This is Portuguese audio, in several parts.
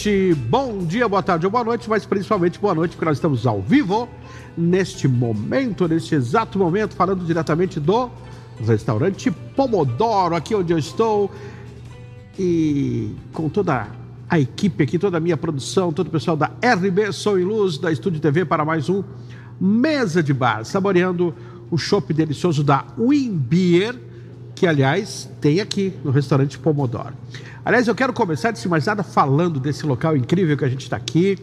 gente? Bom dia, boa tarde ou boa noite, mas principalmente boa noite, porque nós estamos ao vivo neste momento, neste exato momento, falando diretamente do restaurante Pomodoro, aqui onde eu estou. E com toda a equipe aqui, toda a minha produção, todo o pessoal da RB Som e Luz, da Estúdio TV, para mais um Mesa de Bar, saboreando o chopp delicioso da Wimbier, que aliás tem aqui no restaurante Pomodoro. Aliás, eu quero começar, antes de mais nada, falando desse local incrível que a gente está aqui.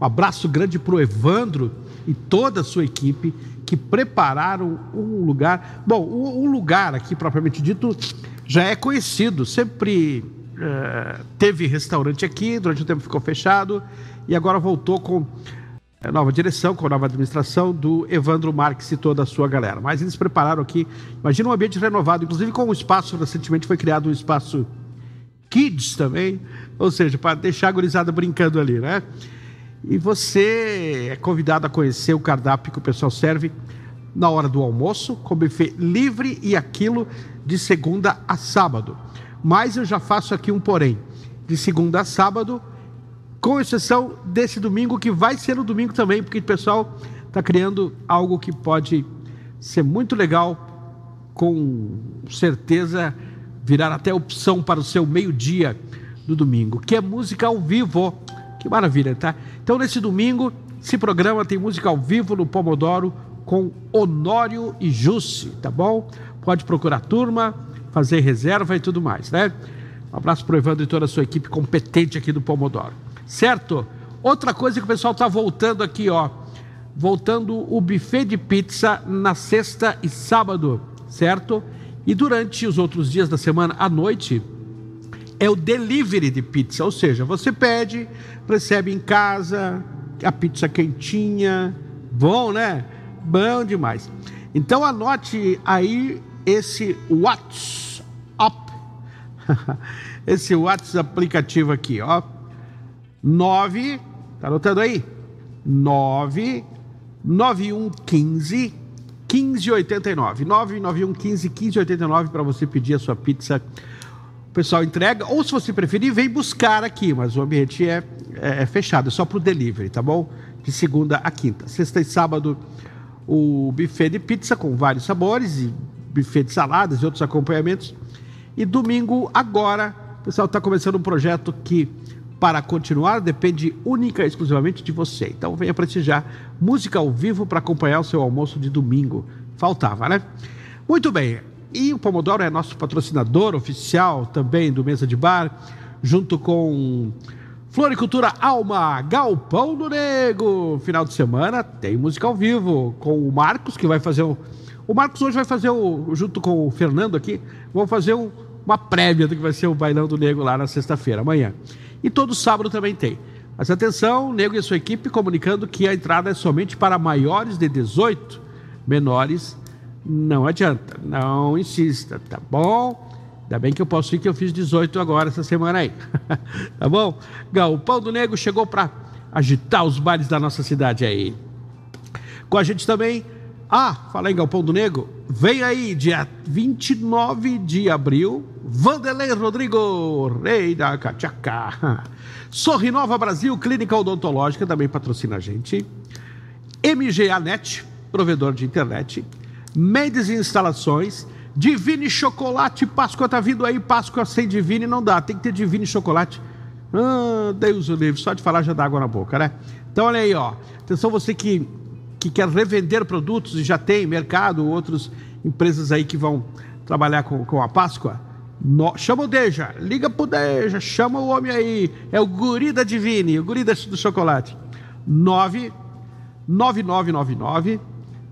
Um abraço grande para o Evandro e toda a sua equipe que prepararam um lugar. Bom, um lugar aqui, propriamente dito, já é conhecido. Sempre uh, teve restaurante aqui, durante o tempo ficou fechado e agora voltou com eh, nova direção, com nova administração do Evandro Marques e toda a sua galera. Mas eles prepararam aqui, imagina um ambiente renovado, inclusive com um espaço, recentemente foi criado um espaço kids também, ou seja, para deixar a gurizada brincando ali, né? E você é convidado a conhecer o cardápio que o pessoal serve na hora do almoço, com buffet livre e aquilo de segunda a sábado. Mas eu já faço aqui um porém. De segunda a sábado, com exceção desse domingo, que vai ser no domingo também, porque o pessoal está criando algo que pode ser muito legal, com certeza virar até opção para o seu meio-dia do domingo, que é música ao vivo. Que maravilha, tá? Então, nesse domingo, esse programa tem música ao vivo no Pomodoro com Honório e Jussi, tá bom? Pode procurar a turma, fazer reserva e tudo mais, né? Um abraço para o Evandro e toda a sua equipe competente aqui do Pomodoro. Certo? Outra coisa que o pessoal está voltando aqui, ó. Voltando o buffet de pizza na sexta e sábado, certo? E durante os outros dias da semana, à noite, é o delivery de pizza, ou seja, você pede, recebe em casa, a pizza quentinha, bom, né? Bom demais. Então anote aí esse WhatsApp, esse WhatsApp aplicativo aqui, ó. 9, tá anotando aí? 9 9115 1589. 991 15 1589 para você pedir a sua pizza. O pessoal entrega, ou se você preferir, vem buscar aqui, mas o ambiente é, é, é fechado, é só para o delivery, tá bom? De segunda a quinta. Sexta e sábado, o buffet de pizza com vários sabores, e buffet de saladas e outros acompanhamentos. E domingo, agora, o pessoal está começando um projeto que para continuar depende única e exclusivamente de você. Então venha prestigiar música ao vivo para acompanhar o seu almoço de domingo. Faltava, né? Muito bem. E o Pomodoro é nosso patrocinador oficial também do Mesa de Bar, junto com Floricultura Alma, Galpão do Nego. Final de semana tem música ao vivo com o Marcos, que vai fazer o. O Marcos hoje vai fazer o. Junto com o Fernando aqui, vão fazer um, uma prévia do que vai ser o Bailão do Nego lá na sexta-feira, amanhã. E todo sábado também tem. Mas atenção, Nego e sua equipe comunicando que a entrada é somente para maiores de 18, menores não adianta, não insista, tá bom? Ainda bem que eu posso ir que eu fiz 18 agora essa semana aí. tá bom? Galpão do Nego chegou para agitar os bares da nossa cidade aí. Com a gente também ah, fala em Galpão do Nego. Vem aí, dia 29 de abril, Vanderlei Rodrigo, rei da Cachaca. Sorrinova Brasil, clínica odontológica, também patrocina a gente. MGA Net, provedor de internet. Mendes Instalações. Divine Chocolate, Páscoa tá vindo aí, Páscoa sem Divine não dá, tem que ter Divine Chocolate. Ah, Deus o livre, só de falar já dá água na boca, né? Então olha aí, ó. Atenção você que que quer revender produtos e já tem mercado, outras empresas aí que vão trabalhar com, com a Páscoa, no, chama o Deja, liga pro Deja, chama o homem aí, é o guri da Divine, o guri do chocolate. 99999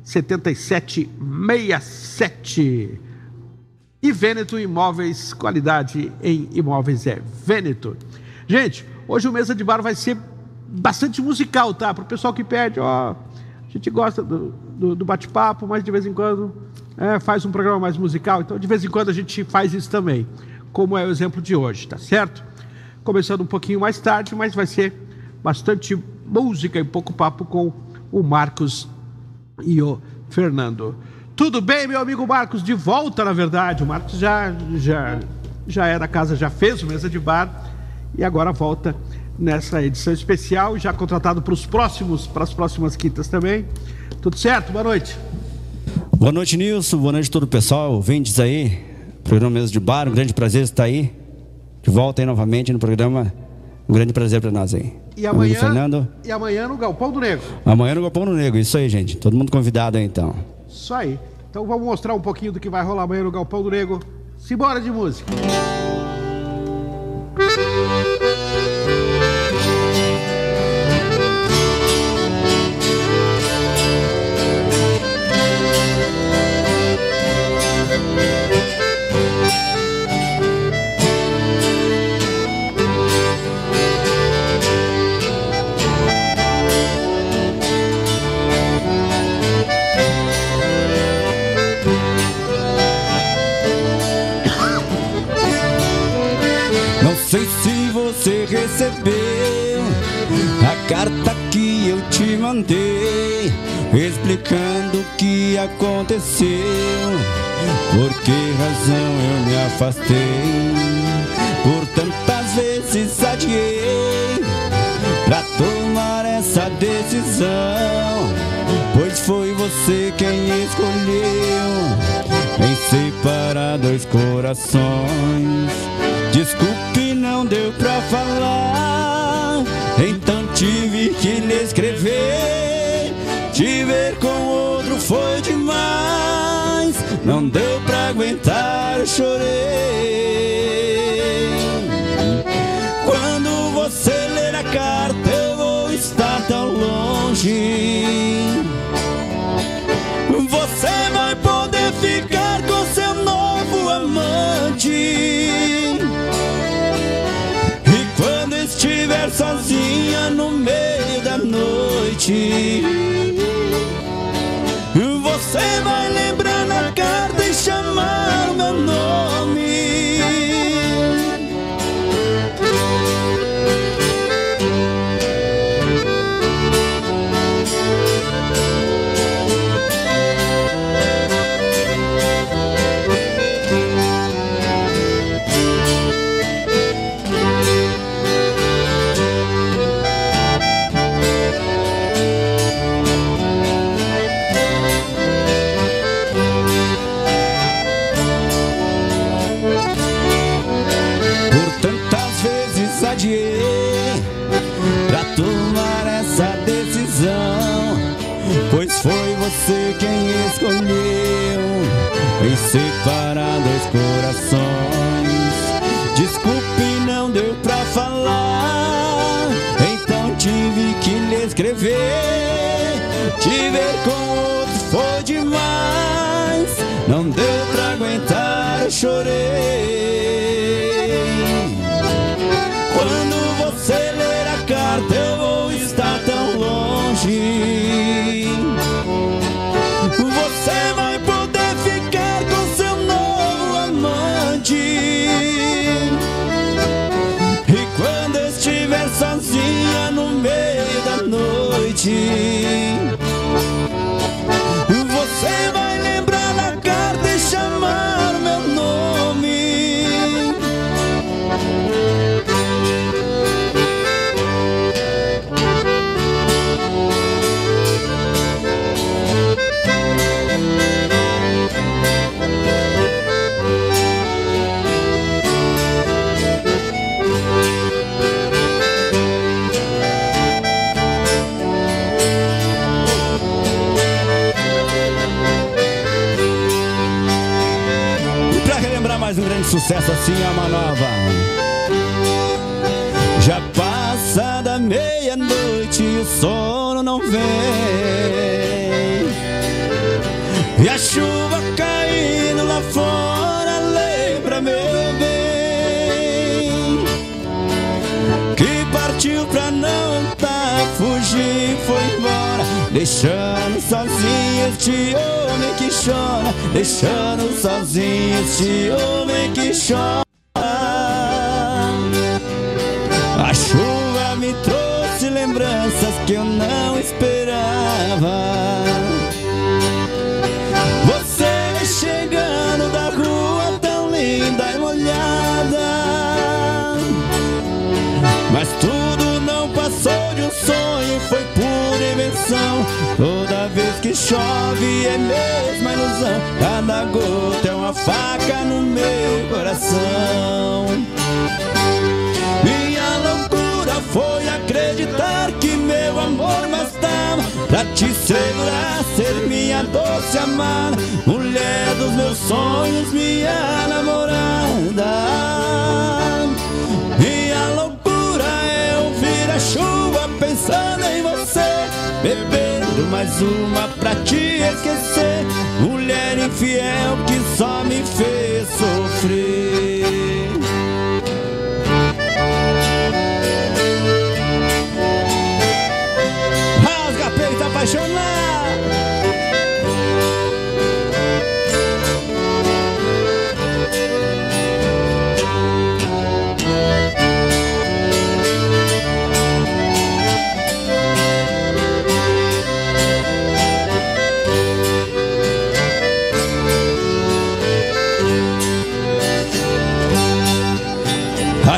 7767. E Vêneto Imóveis, qualidade em imóveis é Vêneto. Gente, hoje o Mesa de Bar vai ser bastante musical, tá? Para o pessoal que pede, ó, a gente gosta do, do, do bate-papo, mas de vez em quando é, faz um programa mais musical. Então, de vez em quando a gente faz isso também, como é o exemplo de hoje, tá certo? Começando um pouquinho mais tarde, mas vai ser bastante música e pouco papo com o Marcos e o Fernando. Tudo bem, meu amigo Marcos? De volta, na verdade. O Marcos já, já, já é da casa, já fez o mesa de bar e agora volta nessa edição especial, já contratado para os próximos, para as próximas quintas também. Tudo certo? Boa noite. Boa noite, Nilson. Boa noite a todo o pessoal. Vendes aí, programa mesmo de bar. Um grande prazer estar aí. De volta aí novamente no programa. Um grande prazer para nós aí. E amanhã, Fernando. e amanhã no Galpão do Negro. Amanhã no Galpão do Negro, isso aí, gente. Todo mundo convidado aí então. Isso aí. Então vamos mostrar um pouquinho do que vai rolar amanhã no Galpão do Negro. Simbora de música. Recebeu a carta que eu te mandei, explicando o que aconteceu, por que razão eu me afastei, por tantas vezes adiei pra tomar essa decisão, pois foi você quem escolheu em separar dois corações. Desculpe, não deu pra falar. Então tive que lhe escrever. Te ver com outro foi demais. Não deu pra aguentar, chorei. Quando você ler a carta, eu vou estar tão longe. Estiver sozinha no meio da noite, você vai lembrar na carta e chamar o meu nome. Você quem escolheu em separar dois corações. Desculpe, não deu pra falar, então tive que lhe escrever. Te ver com outro foi demais, não deu pra aguentar, chorei. Sucesso assim, é uma nova. Já passa da meia-noite o sono não vem. E a chuva deixando sozinho este homem que chora, deixando sozinho este homem que chora. A chuva me trouxe lembranças que eu não chove é mesmo a ilusão. Cada gota é uma faca no meu coração. Minha loucura foi acreditar que meu amor bastava pra te segurar, ser minha doce amada, mulher dos meus sonhos, minha namorada. Minha loucura é ouvir a chuva pensando em você, bebendo mais uma pra te esquecer, mulher infiel que só me fez sofrer.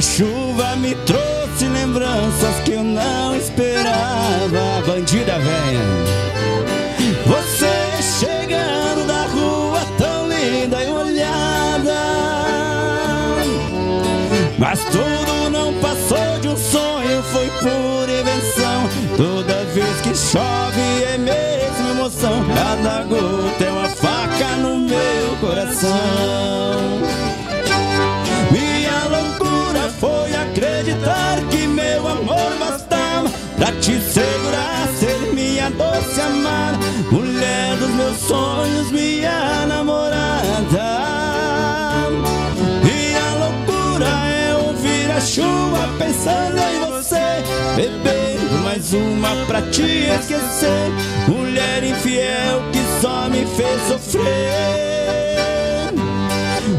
A chuva me trouxe lembranças que eu não esperava, bandida velha. Você chegando da rua tão linda e olhada. Mas tudo não passou de um sonho, foi pura invenção. Toda vez que chove é mesmo emoção. Cada gota é uma faca no meu coração. Meus sonhos, minha namorada. Minha loucura é ouvir a chuva pensando em você, bebendo mais uma pra te esquecer, mulher infiel que só me fez sofrer.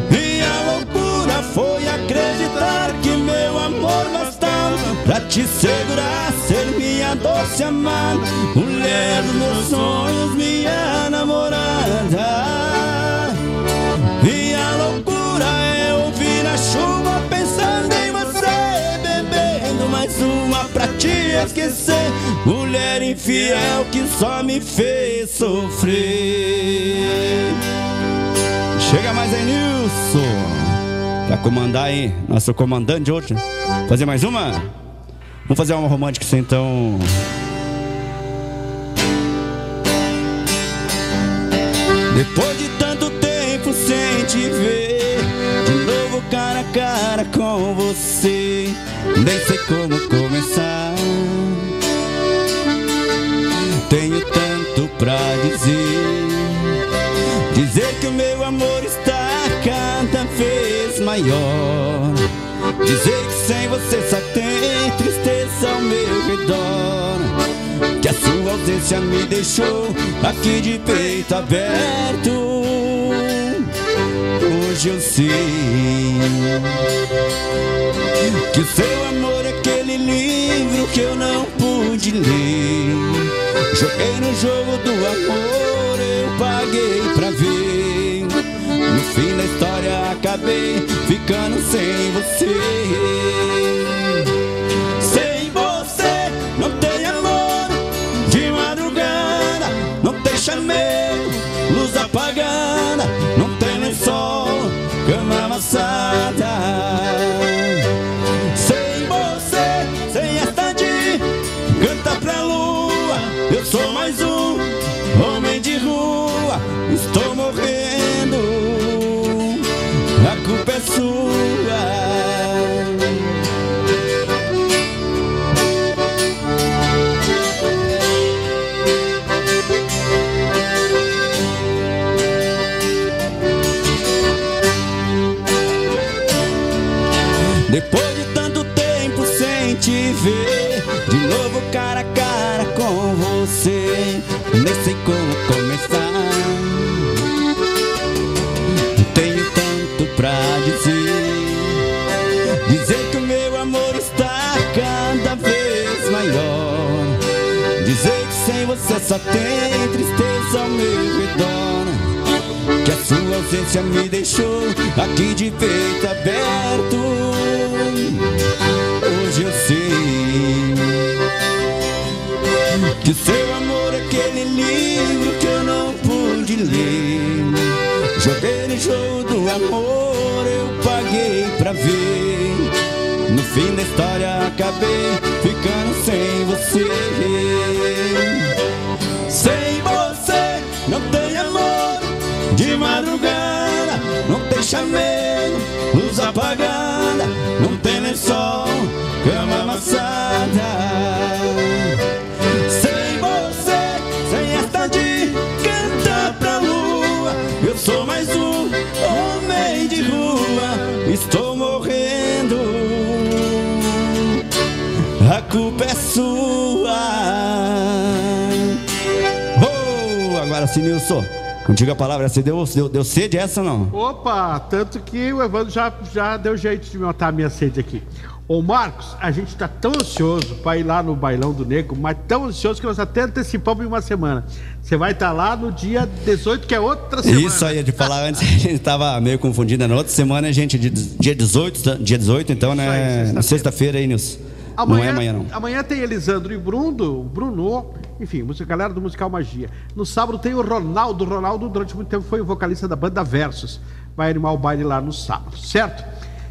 Minha loucura foi acreditar que meu amor bastava pra te segurar, doce amada, mulher dos meus sonhos, minha namorada. Minha loucura é ouvir a chuva pensando em você, bebendo mais uma pra te esquecer, mulher infiel que só me fez sofrer. Chega mais aí, Nilson. Pra comandar aí, nosso comandante hoje. Fazer mais uma? Vamos fazer uma romântica então. Depois de tanto tempo sem te ver, de novo cara a cara com você, nem sei como começar. Tenho tanto pra dizer. Dizer que o meu amor está cada vez maior. Dizer que sem você só tem tristeza ao meu redor. Que a sua ausência me deixou aqui de peito aberto. Hoje eu sei que o seu amor é aquele livro que eu não pude ler. Joguei no jogo do amor, eu paguei pra ver. No fim da história acabei ficando sem você. Sem você não tem amor. De madrugada não tem chamego, luz apagada, não tem lençol, cama amassada. Oh, agora sim, Nilson. Contigo a palavra, você deu, deu, deu sede essa ou não? Opa, tanto que o Evandro já, já deu jeito de matar a minha sede aqui. Ô Marcos, a gente tá tão ansioso para ir lá no Bailão do Negro, mas tão ansioso que nós até antecipamos em uma semana. Você vai estar lá no dia 18, que é outra semana. Isso aí, de falar antes, a gente tava meio confundido. Na outra semana, gente, dia 18, dia 18 então, Isso né? aí, sexta-feira. Sexta-feira aí, Nilson. Amanhã, não é amanhã, não. Amanhã tem Elisandro e Bruno, Bruno, enfim, galera do Musical Magia. No sábado tem o Ronaldo. Ronaldo, durante muito tempo, foi o vocalista da banda Versus. Vai animar o baile lá no sábado, certo?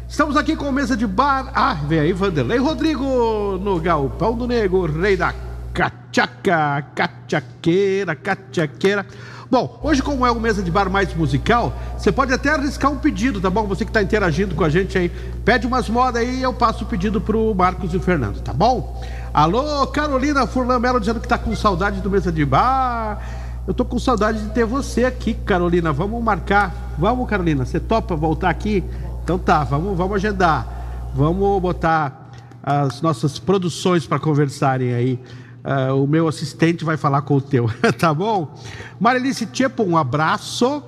Estamos aqui com mesa de bar. Ah, vem aí, Vanderlei Rodrigo no Galpão do Nego, rei da cachaca, cachaqueira, cachaqueira. Bom, hoje, como é o mesa de bar mais musical, você pode até arriscar um pedido, tá bom? Você que está interagindo com a gente aí, pede umas modas aí e eu passo o pedido pro Marcos e o Fernando, tá bom? Alô, Carolina Furlan Melo dizendo que tá com saudade do mesa de bar. Eu tô com saudade de ter você aqui, Carolina. Vamos marcar. Vamos, Carolina. Você topa voltar aqui? Então tá, vamos, vamos agendar. Vamos botar as nossas produções para conversarem aí. Ah, o meu assistente vai falar com o teu, tá bom? Marilice Tchepo, um abraço.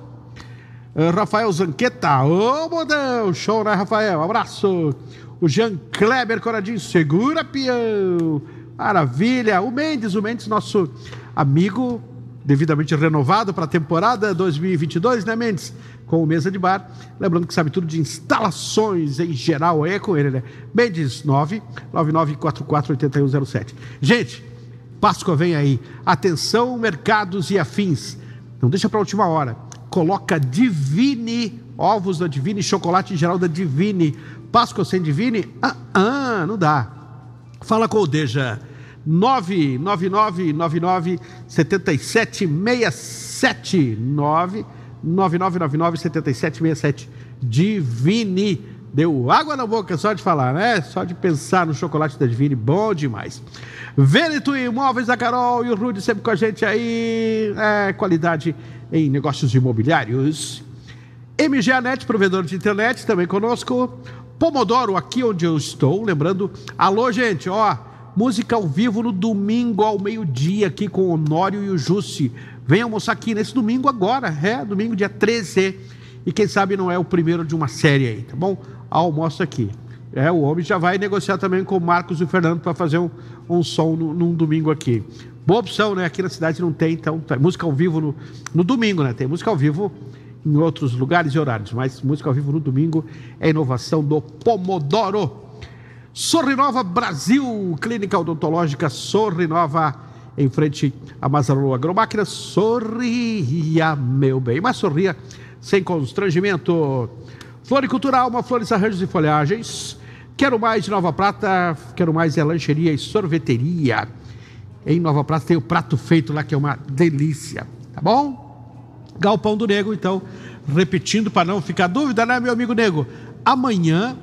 Ah, Rafael Zanqueta, ô modão, show, né, Rafael? Abraço. O Jean Kleber Coradinho, segura, peão. Maravilha. O Mendes, o Mendes, nosso amigo, devidamente renovado para a temporada 2022, né, Mendes? Com o Mesa de Bar. Lembrando que sabe tudo de instalações em geral, é com ele, né? Mendes 999448107. Gente, Páscoa vem aí. Atenção, mercados e afins. Não deixa para a última hora. Coloca Divine, ovos da Divine, chocolate em geral da Divine. Páscoa sem Divine? Ah, ah não dá. Fala com o Deja. 99999 7767 99999 7767 Divine. Deu água na boca só de falar, né? Só de pensar no chocolate da Divine, bom demais. Veneto Imóveis da Carol e o Rude sempre com a gente aí. É, qualidade em negócios imobiliários. MGA Net, provedor de internet, também conosco. Pomodoro, aqui onde eu estou. Lembrando, alô, gente, ó, música ao vivo no domingo ao meio-dia, aqui com o Honório e o Jussi. Vem almoçar aqui nesse domingo agora, é, domingo dia 13. E quem sabe não é o primeiro de uma série aí, tá bom? Almoço aqui. É, o homem já vai negociar também com o Marcos e o Fernando para fazer um, um som no, num domingo aqui. Boa opção, né? Aqui na cidade não tem, então, tá, música ao vivo no, no domingo, né? Tem música ao vivo em outros lugares e horários, mas música ao vivo no domingo é inovação do Pomodoro. Sorrinova Brasil, clínica odontológica Sorrinova, em frente a Mazarolo Agromáquina. Sorria, meu bem, mas sorria sem constrangimento. Floricultura Alma, flores, arranjos e folhagens. Quero mais de Nova Prata, quero mais é lancheria e sorveteria. Em Nova Prata tem o prato feito lá, que é uma delícia, tá bom? Galpão do Nego, então, repetindo para não ficar dúvida, né, meu amigo Nego? Amanhã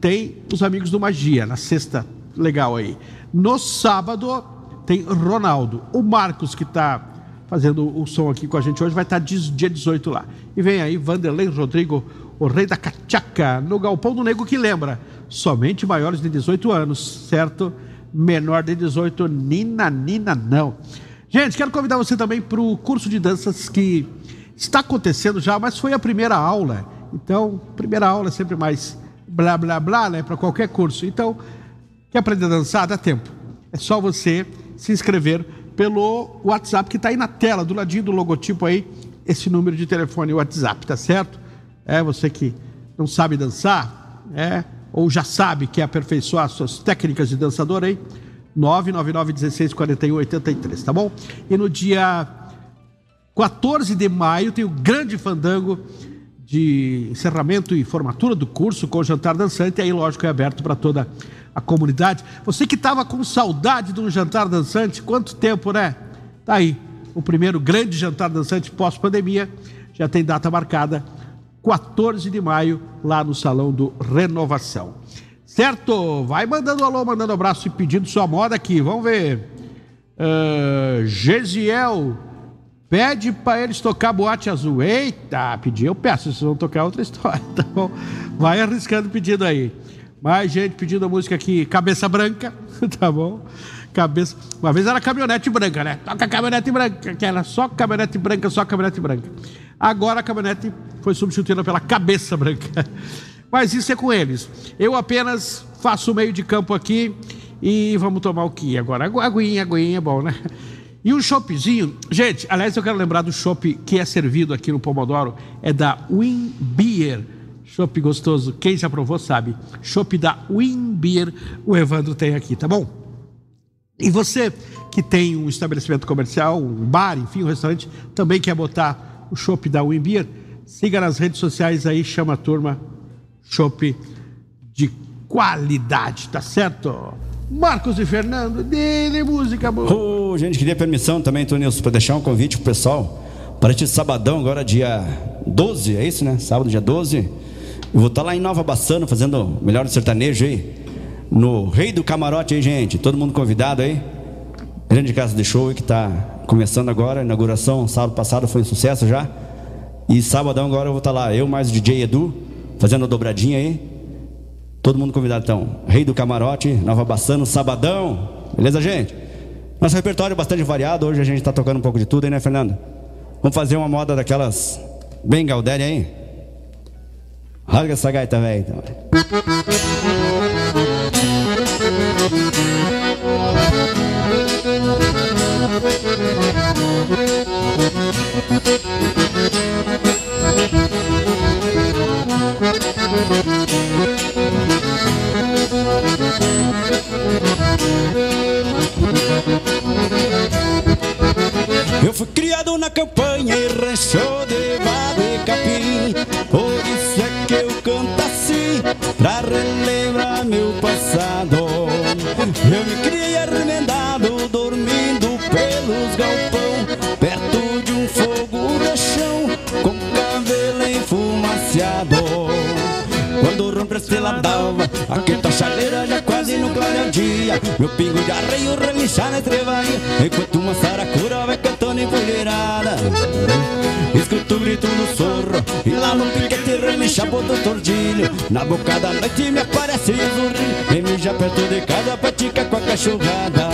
tem os amigos do Magia, na sexta, legal aí. No sábado tem Ronaldo. O Marcos, que está fazendo o som aqui com a gente hoje, vai estar dia 18 lá. E vem aí Vanderlei Rodrigo, o rei da cachaca, no Galpão do Nego, que lembra, somente maiores de 18 anos, certo? Menor de 18, nina, nina, não. Gente, quero convidar você também para o curso de danças que está acontecendo já, mas foi a primeira aula. Então, primeira aula é sempre mais blá blá blá, né? Para qualquer curso. Então, quer aprender a dançar? Dá tempo. É só você se inscrever pelo WhatsApp que está aí na tela, do ladinho do logotipo aí, esse número de telefone WhatsApp, tá certo? É você que não sabe dançar, é, ou já sabe que aperfeiçoar suas técnicas de dançador aí, 999 16 41 83, tá bom? E no dia 14 de maio tem o grande fandango de encerramento e formatura do curso com o jantar dançante, aí lógico é aberto para toda a comunidade. Você que estava com saudade de um jantar dançante, quanto tempo, né? Tá aí, o primeiro grande jantar dançante pós-pandemia, já tem data marcada, 14 de maio, lá no Salão do Renovação. Certo? Vai mandando alô, mandando abraço e pedindo sua moda aqui. Vamos ver. Uh, Gesiel Pede para eles tocar boate azul. Eita, pedir eu peço, vocês vão tocar outra história, tá bom? Vai arriscando pedido aí. Mais gente pedindo a música aqui, Cabeça Branca, tá bom? Cabeça. Uma vez era caminhonete branca, né? Toca caminhonete branca, que era só caminhonete branca, só caminhonete branca. Agora a caminhonete foi substituída pela cabeça branca. Mas isso é com eles. Eu apenas faço o meio de campo aqui e vamos tomar o que agora? Aguinha, aguinha bom, né? E um choppzinho, gente, aliás, eu quero lembrar do chopp que é servido aqui no Pomodoro, é da Win Beer. Chopp gostoso, quem já provou sabe. Chopp da Win Beer, o Evandro tem aqui, tá bom? E você que tem um estabelecimento comercial, um bar, enfim, um restaurante, também quer botar o chopp da Win Beer, siga nas redes sociais aí, chama a turma chopp de qualidade, tá certo? Marcos e Fernando, dele música boa. Oh, gente, queria permissão também, Tonilson, para deixar um convite pro pessoal para este sabadão, agora dia 12, é isso, né? Sábado, dia 12. Eu vou estar tá lá em Nova Bassano fazendo o melhor sertanejo aí. No Rei do Camarote aí, gente. Todo mundo convidado aí. Grande casa de show que está começando agora. A inauguração sábado passado foi um sucesso já. E sabadão agora eu vou estar tá lá. Eu mais o DJ Edu, fazendo a dobradinha aí. Todo mundo convidado então. Rei do Camarote, Nova Bassano, Sabadão. Beleza, gente? Nosso repertório é bastante variado. Hoje a gente está tocando um pouco de tudo aí, né, Fernando? Vamos fazer uma moda daquelas bem Galdéria aí? Rasga essa gaita, velho. Então. Eu fui criado na campanha e rancho de vado e capim. Por isso é que eu canto assim, pra relembrar meu passado. Eu me criei arremendado, dormindo pelos galpão Perto de um fogo de chão, com cabelo enfumaciado. Quando rompe a estrela d'alva, aqui tá chaleira já quase no clareio dia Meu pingo de arreio relinchar na trevainha Enquanto uma saracura grito do sorro E lá no piquete relincha do tordilho. Na boca da noite me aparece o zurrilho. E me já perto de casa pratica com a cachorrada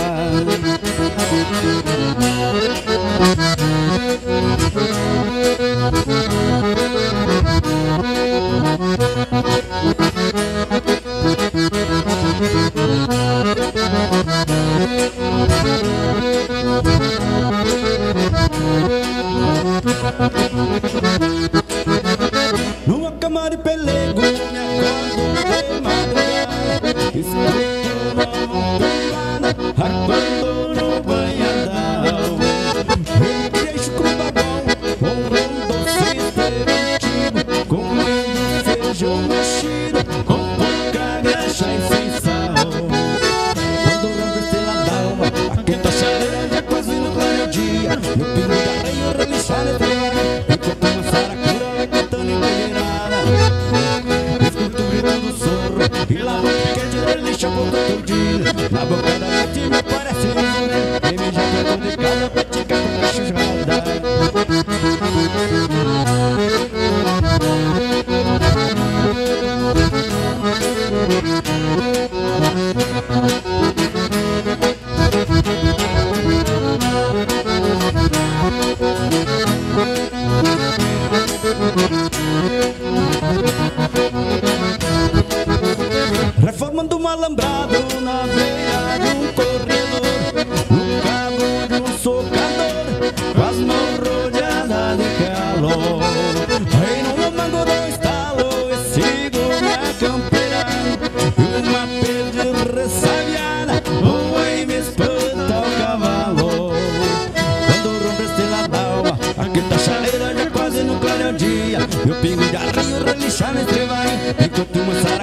um alambrado na beira de um corredor, o cabo de um socador, com as mãos rodeadas de calor. Aí no mango do estalo e sigo minha campeira, uma pedra ressabiada, voa e me espanta o cavalo. Quando rompe a estrela d'alva, aqui tá chaleira já quase no o dia, meu pingo de arreio relinchar vai e enquanto uma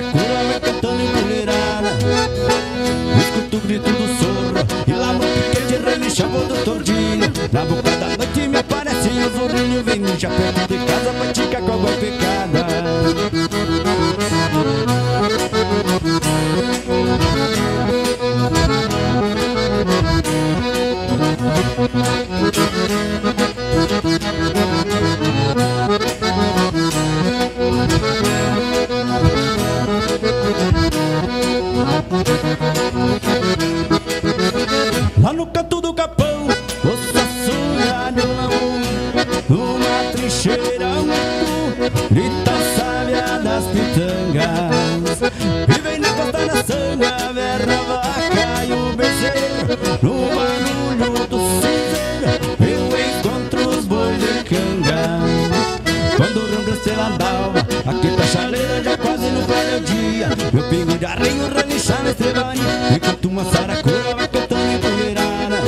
arreio relinchava estrelari Enquanto uma saracura vai cantando empoeirada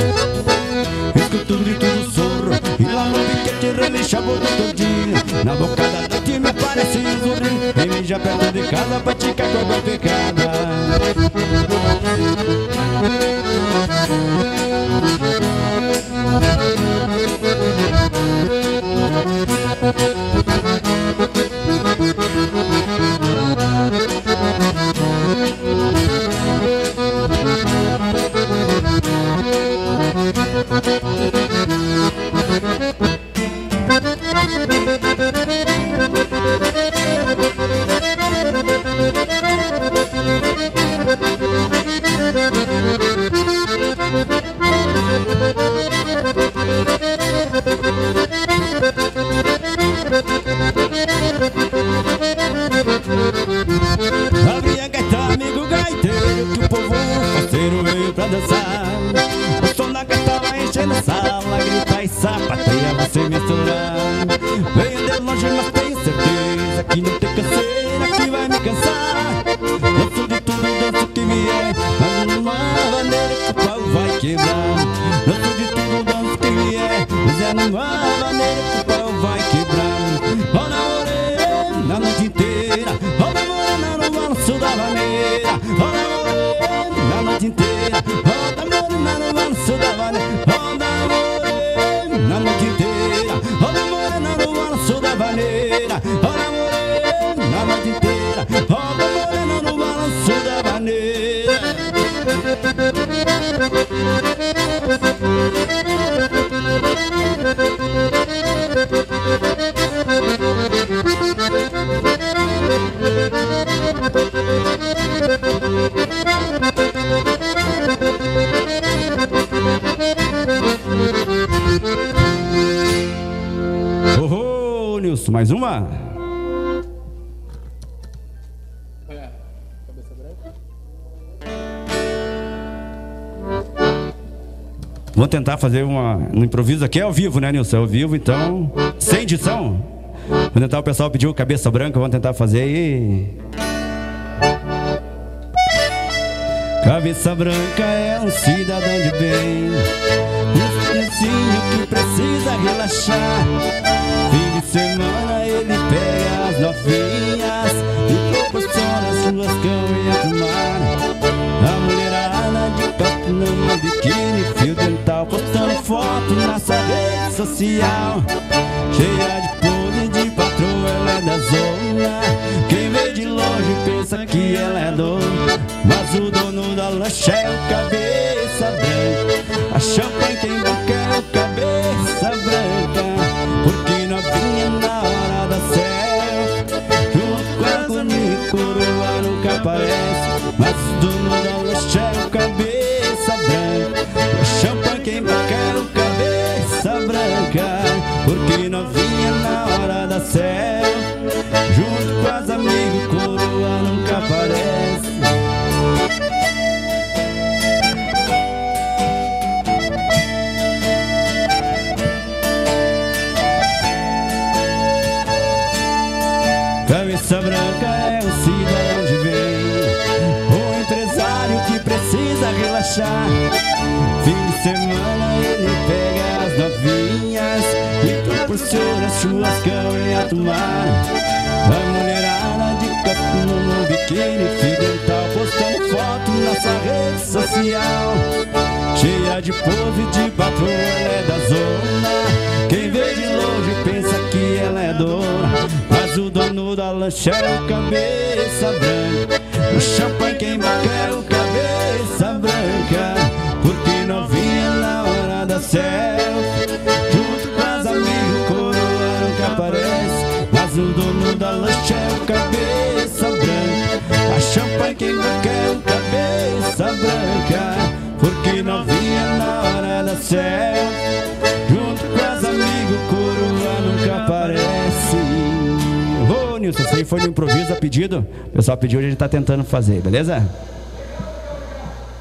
Escuto um grito do sorro E lá no piquete relinchava o todinho. Na bocada da tia me parece um zurrinho E me já perto de casa pra ticar com a boca tentar fazer uma, um improviso aqui é ao vivo, né, Nilson? É ao vivo, então. Sem edição. Vou tentar, o pessoal pediu cabeça branca, vamos tentar fazer aí. Cabeça branca é um cidadão de bem. Um vizinho que precisa relaxar. Fim de semana ele pega as novinhas. foto na sua rede social. Cheia de pose de patroa, ela é da zona. Quem vê de longe pensa que ela é dona Mas o dono da lancha é o cabeça branca A champanhe quem boca é o churrascão e a tomar. A mulherada de capô no biquíni, fidental, postando foto na sua rede social. Cheia de povo e de patroa, ela é da zona. Quem vê de longe pensa que ela é dona. Mas o dono da lancha é o cabeça branca. O champanhe quem marca é o cabeça branca. Porque novinha na hora da série. O dono da lancha é cabeça branca. A champanhe quem marca é o cabeça branca. Porque novinha na hora da selfie. Junto com as amigos, coroa nunca aparece. Ô, Nilson, isso aí foi no improviso a pedido. O pessoal pediu, a gente tá tentando fazer, beleza?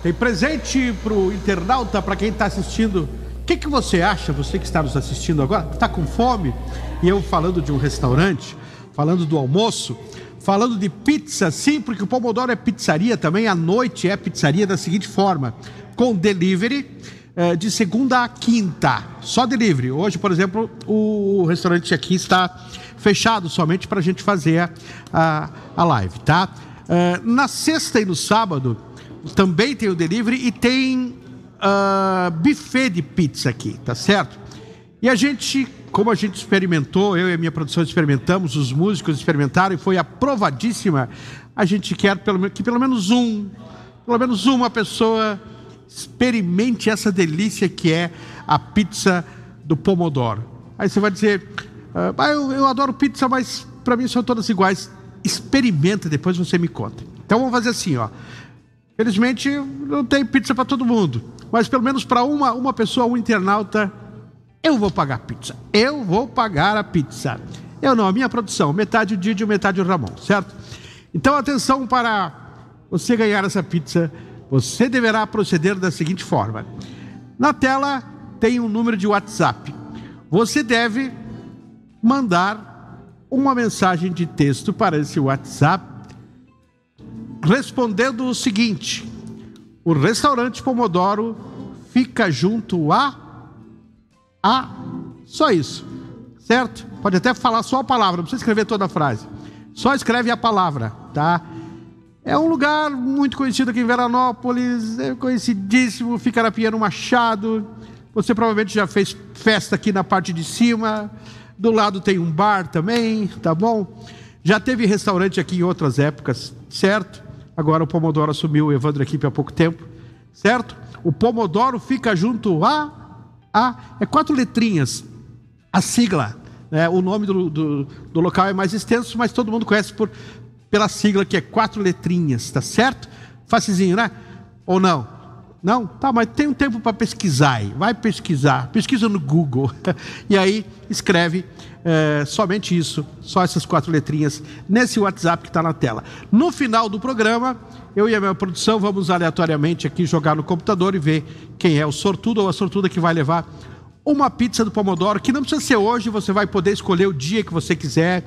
Tem presente pro internauta, para quem está assistindo. O que, que você acha, você que está nos assistindo agora, está com fome? E eu falando de um restaurante, falando do almoço, falando de pizza, sim, porque o Pomodoro é pizzaria também, à noite é pizzaria da seguinte forma: com delivery eh, de segunda a quinta, só delivery. Hoje, por exemplo, o restaurante aqui está fechado somente para a gente fazer a, a live, tá? Eh, na sexta e no sábado também tem o delivery e tem ah, buffet de pizza aqui, tá certo? E a gente, como a gente experimentou, eu e a minha produção experimentamos, os músicos experimentaram e foi aprovadíssima, a gente quer pelo, que pelo menos um, pelo menos uma pessoa experimente essa delícia que é a pizza do Pomodoro. Aí você vai dizer, "Ah, eu, eu adoro pizza, mas para mim são todas iguais. Experimenta, depois você me conta. Então vamos fazer assim, ó. Felizmente não tem pizza para todo mundo, mas pelo menos para uma, uma pessoa, um internauta, eu vou pagar pizza. Eu vou pagar a pizza. Eu não, a minha produção, metade o Didio, metade o Ramon, certo? Então atenção para você ganhar essa pizza, você deverá proceder da seguinte forma. Na tela tem um número de WhatsApp. Você deve mandar uma mensagem de texto para esse WhatsApp respondendo o seguinte: o restaurante Pomodoro fica junto a a só isso, certo? Pode até falar só a palavra, não precisa escrever toda a frase. Só escreve a palavra, tá? É um lugar muito conhecido aqui em Veranópolis, é conhecidíssimo, fica na Pinheiro Machado. Você provavelmente já fez festa aqui na parte de cima. Do lado tem um bar também, tá bom? Já teve restaurante aqui em outras épocas, certo? Agora o Pomodoro assumiu o Evandro equipe há pouco tempo, certo? O Pomodoro fica junto a a é quatro letrinhas, a sigla. Né? O nome do, do, do local é mais extenso, mas todo mundo conhece por, pela sigla que é quatro letrinhas, tá certo? Facezinho, né? Ou não? Não? Tá, mas tem um tempo para pesquisar aí. Vai pesquisar. Pesquisa no Google. e aí escreve é, somente isso, só essas quatro letrinhas, nesse WhatsApp que está na tela. No final do programa, eu e a minha produção vamos aleatoriamente aqui jogar no computador e ver quem é o sortudo ou a sortuda que vai levar uma pizza do Pomodoro, que não precisa ser hoje, você vai poder escolher o dia que você quiser.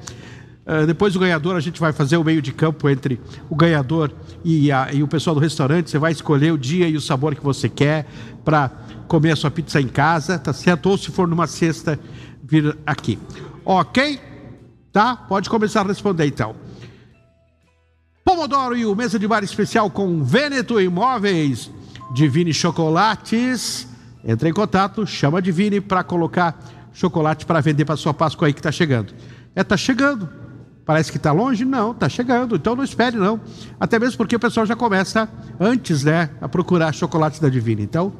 Uh, depois do ganhador, a gente vai fazer o meio de campo entre o ganhador e, a, e o pessoal do restaurante. Você vai escolher o dia e o sabor que você quer para comer a sua pizza em casa, tá certo? Ou se for numa sexta, vir aqui. Ok? Tá? Pode começar a responder então. Pomodoro e o mesa de bar especial com Veneto Imóveis, Divine Chocolates. Entra em contato, chama a Divine para colocar chocolate para vender para sua Páscoa aí que está chegando. É, tá chegando. Parece que está longe? Não, está chegando. Então não espere não. Até mesmo porque o pessoal já começa antes, né, a procurar chocolates da Divine. Então,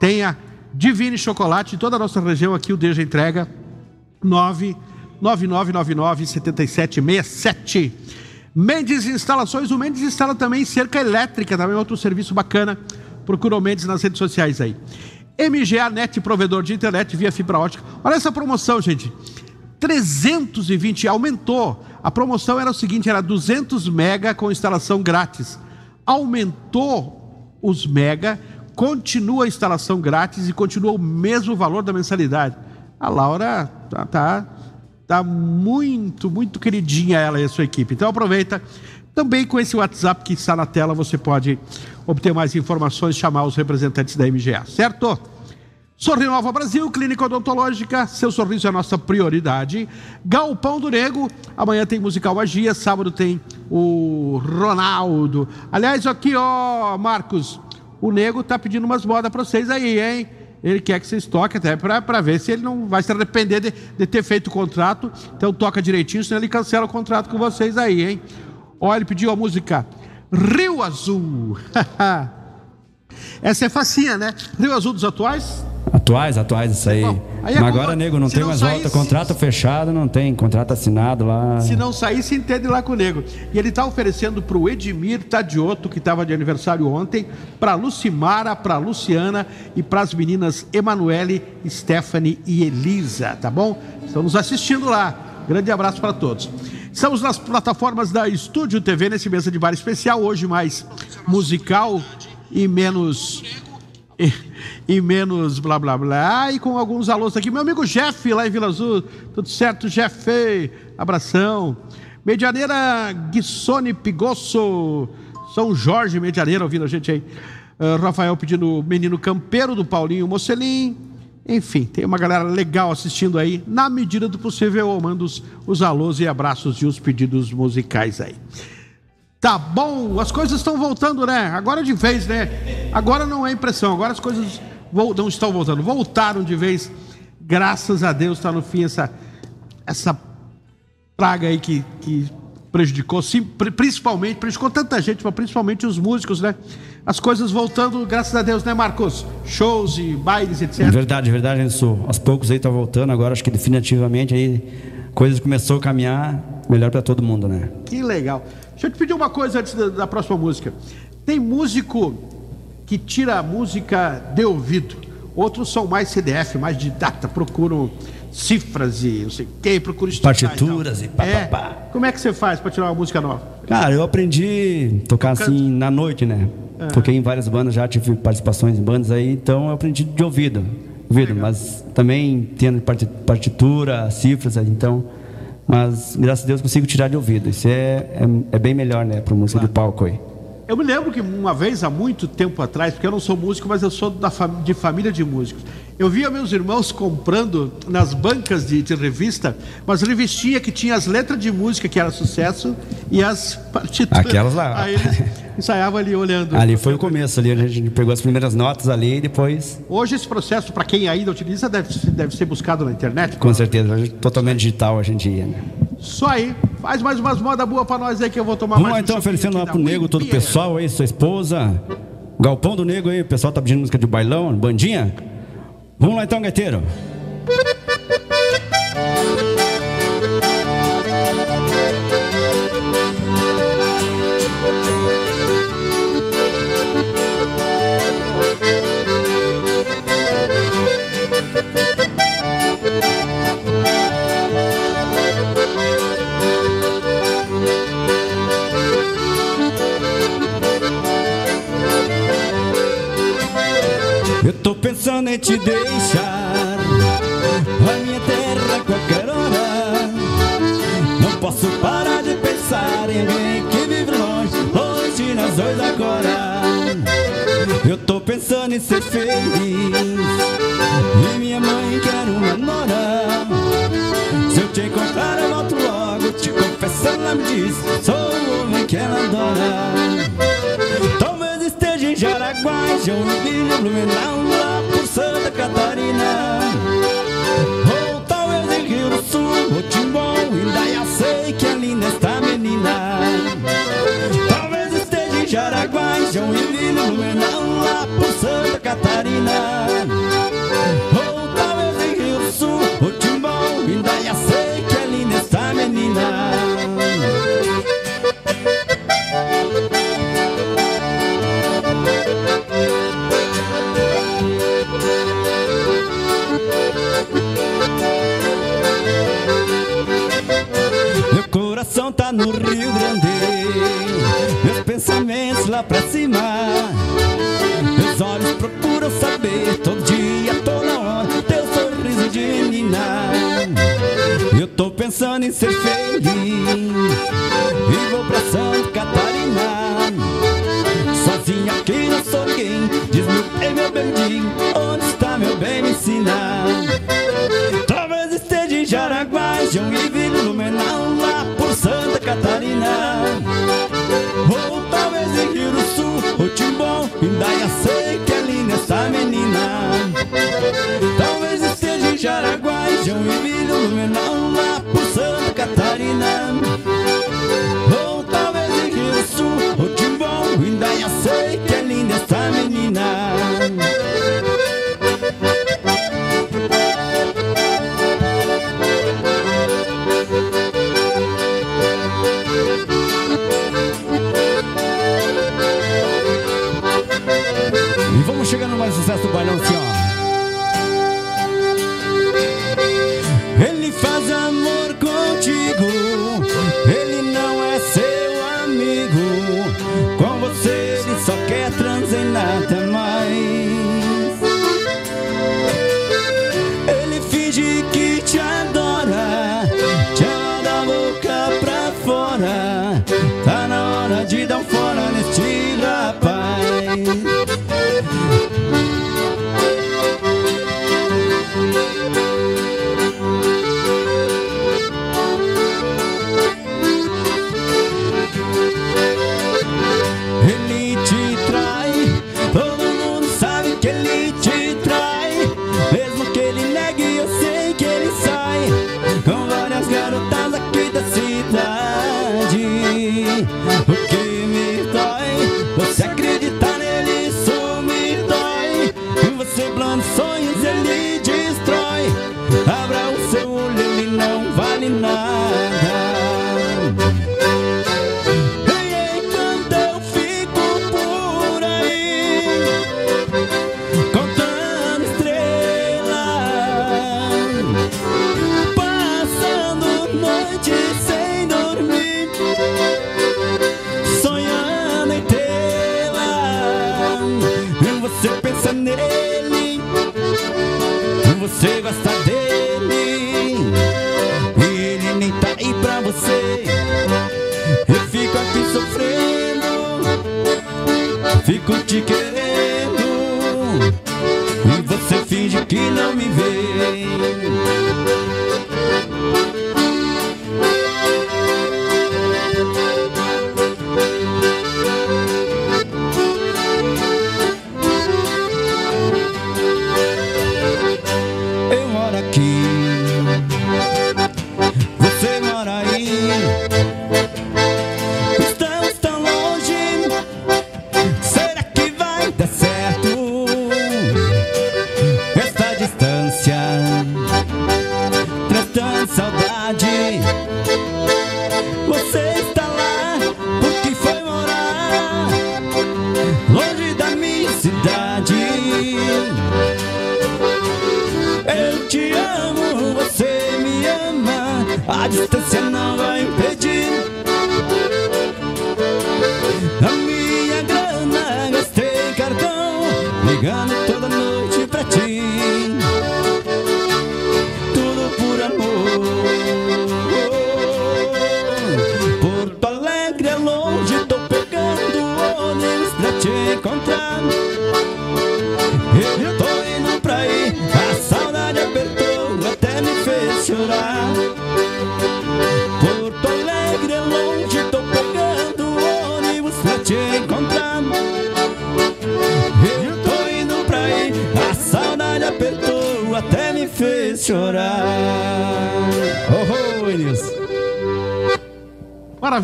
tenha Divine Chocolate, em toda a nossa região aqui o Deja entrega 99999 7767. Mendes Instalações, o Mendes instala também cerca elétrica, também outro serviço bacana. Procura o Mendes nas redes sociais aí. MGA Net, provedor de internet via fibra ótica. Olha essa promoção, gente. 320, aumentou. A promoção era o seguinte, era 200 mega com instalação grátis. Aumentou os mega, continua a instalação grátis e continua o mesmo valor da mensalidade. A Laura tá, tá, tá muito, muito queridinha ela e a sua equipe. Então aproveita. Também com esse WhatsApp que está na tela, você pode obter mais informações, chamar os representantes da MGA, certo? Sorrinova Brasil, Clínica Odontológica, seu sorriso é a nossa prioridade. Galpão do Nego, amanhã tem Musical Magia, sábado tem o Ronaldo. Aliás, aqui, ó, Marcos, o nego tá pedindo umas modas para vocês aí, hein? Ele quer que vocês toquem até para ver se ele não vai se arrepender de, de, ter feito o contrato. Então toca direitinho, senão ele cancela o contrato com vocês aí, hein? Olha, ele pediu a música Rio Azul. Essa é facinha, né? Rio Azul dos atuais? Atuais, atuais, isso aí. Bom, aí é Mas agora, nego, não tem não mais volta. Contrato fechado, não tem. Contrato assinado lá. Se não sair, se entende lá com o nego. E ele está oferecendo para o Edmir Tadioto, que estava de aniversário ontem, para Lucimara, para Luciana e para as meninas Emanuele, Stephanie e Elisa, tá bom? Estão nos assistindo lá. Grande abraço para todos. Estamos nas plataformas da Estúdio TV nesse mesa de bar especial, hoje mais musical e menos e, e, menos blá blá blá. E com alguns alôs aqui. Meu amigo Jeff, lá em Vila Azul. Tudo certo, Jeff? Abração. Medianeira Guissone Pigosso. São Jorge Medianeira ouvindo a gente aí. Uh, Rafael pedindo Menino Campeiro do Paulinho Mocelim. Enfim, tem uma galera legal assistindo aí. Na medida do possível, eu mando os, os alôs e abraços e os pedidos musicais aí. Tá bom, as coisas estão voltando, né? Agora de vez, né? Agora não é impressão, agora as coisas não estão voltando, voltaram de vez. Graças a Deus está no fim essa, essa praga aí que, que prejudicou, sim, principalmente, prejudicou tanta gente, mas principalmente os músicos, né? As coisas voltando, graças a Deus, né, Marcos? Shows e bailes, etc. Verdade, verdade, Enzo. Aos poucos aí tá voltando, agora acho que definitivamente aí coisas começou a caminhar melhor para todo mundo, né? Que legal. Deixa eu te pedir uma coisa antes da, da próxima música. Tem músico que tira a música de ouvido. Outros são mais CDF, mais didata, procuram cifras e não sei o que, procuram estudar. Partituras e, e pá, é. Como é que você faz para tirar uma música nova? Cara, eu aprendi a tocar Tocando. assim na noite, né? É. Toquei em várias bandas, já tive participações em bandas aí, então eu aprendi de ouvido. ouvido mas também tendo partitura, cifras, então mas graças a Deus consigo tirar de ouvido. Isso é, é, é bem melhor, né, para música claro. de palco aí. Eu me lembro que uma vez, há muito tempo atrás, porque eu não sou músico, mas eu sou da de família de músicos. Eu via meus irmãos comprando nas bancas de, de revista, mas revistinha que tinha as letras de música que era sucesso e as partituras. Aquelas lá. Aí eles ensaiavam ali olhando. Ali foi o começo, ali a gente pegou as primeiras notas ali e depois. Hoje esse processo, para quem ainda utiliza, deve, deve ser buscado na internet? Com certeza, totalmente digital hoje em dia. Né? Só aí. Faz mais umas modas boas para nós aí que eu vou tomar Vamos mais. Vamos lá então, oferecendo lá pro Nego, todo o pessoal aí, sua esposa. Galpão do Nego aí, o pessoal tá pedindo música de bailão, bandinha. Vamos lá então, gaiteiro. Pensando em te deixar. A minha terra a qualquer hora. Não posso parar de pensar em alguém que vive longe Longe nós dois agora Eu tô pensando em ser feliz. E minha mãe quer uma nora Se eu te encontrar eu volto logo. Te confesso, ela me diz Sou o homem que ela adora Jaraguá, Joinville, Blumenau, lá por Santa Catarina. Ou talvez em Rio do Sul, ou Timbó, Indaia, sei que ali nesta menina. Talvez esteja em Jaraguá, Joinville, Blumenau, lá por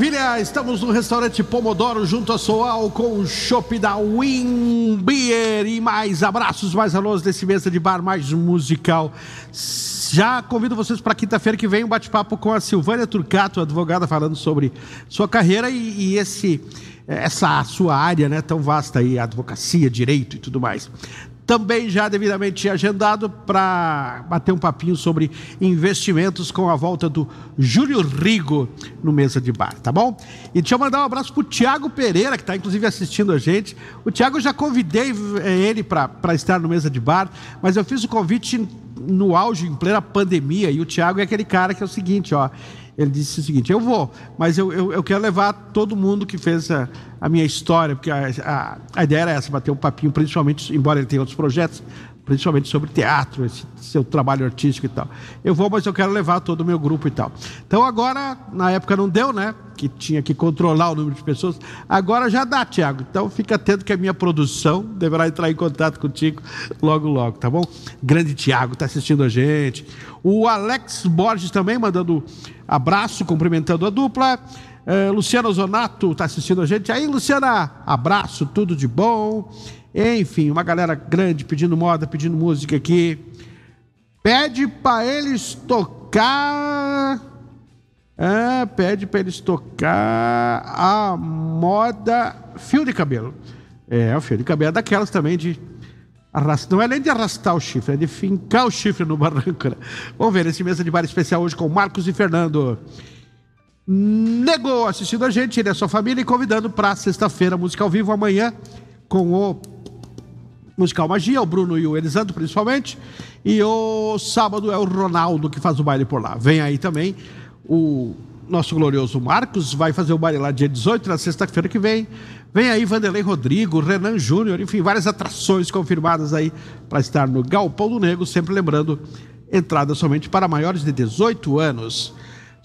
Maravilha, estamos no restaurante Pomodoro junto a Soal com o chopp da Win Beer e mais abraços, mais alôs desse mesa de bar mais musical. Já convido vocês para quinta-feira que vem um bate-papo com a Silvânia Turcato, advogada, falando sobre sua carreira e, e esse essa sua área, né, tão vasta aí, advocacia, direito e tudo mais também já devidamente agendado para bater um papinho sobre investimentos com a volta do Júlio Rigo no Mesa de Bar, tá bom? E deixa eu mandar um abraço pro Tiago Pereira, que está inclusive assistindo a gente. O Tiago já convidei eh, ele para estar no Mesa de Bar, mas eu fiz o convite no auge, em plena pandemia, e o Tiago é aquele cara que é o seguinte, ó. Ele disse o seguinte: Eu vou, mas eu, eu, eu quero levar todo mundo que fez a, a minha história, porque a, a, a, ideia era essa, bater um papinho, principalmente, embora ele tenha outros projetos, principalmente sobre teatro, esse seu trabalho artístico e tal. Eu vou, mas eu quero levar todo o meu grupo e tal. Então agora, na época não deu, né? Que tinha que controlar o número de pessoas. Agora já dá, Tiago. Então fica atento que a minha produção deverá entrar em contato contigo logo, logo, tá bom? Grande Tiago, está assistindo a gente. O Alex Borges também mandando abraço, cumprimentando a dupla. Uh, Luciana Zonato está assistindo a gente. Aí, Luciana, abraço, tudo de bom. Enfim, uma galera grande pedindo moda, pedindo música aqui. Pede para eles tocar. É, pede para eles tocar a moda fio de cabelo. É, o fio de cabelo é daquelas também de arrastar. Não é nem de arrastar o chifre, é de fincar o chifre no barranco. Né? Vamos ver esse mesa de bar especial hoje com Marcos e Fernando. Negou assistindo a gente, ele é sua família e convidando para sexta-feira, música ao vivo amanhã com o Musical Magia, o Bruno e o Elisandro principalmente. E o sábado é o Ronaldo que faz o baile por lá. Vem aí também o nosso glorioso Marcos, vai fazer o baile lá dia 18, na sexta-feira que vem. Vem aí Vanderlei Rodrigo, Renan Júnior, enfim, várias atrações confirmadas aí para estar no Galpão do Negro, sempre lembrando, entrada somente para maiores de 18 anos.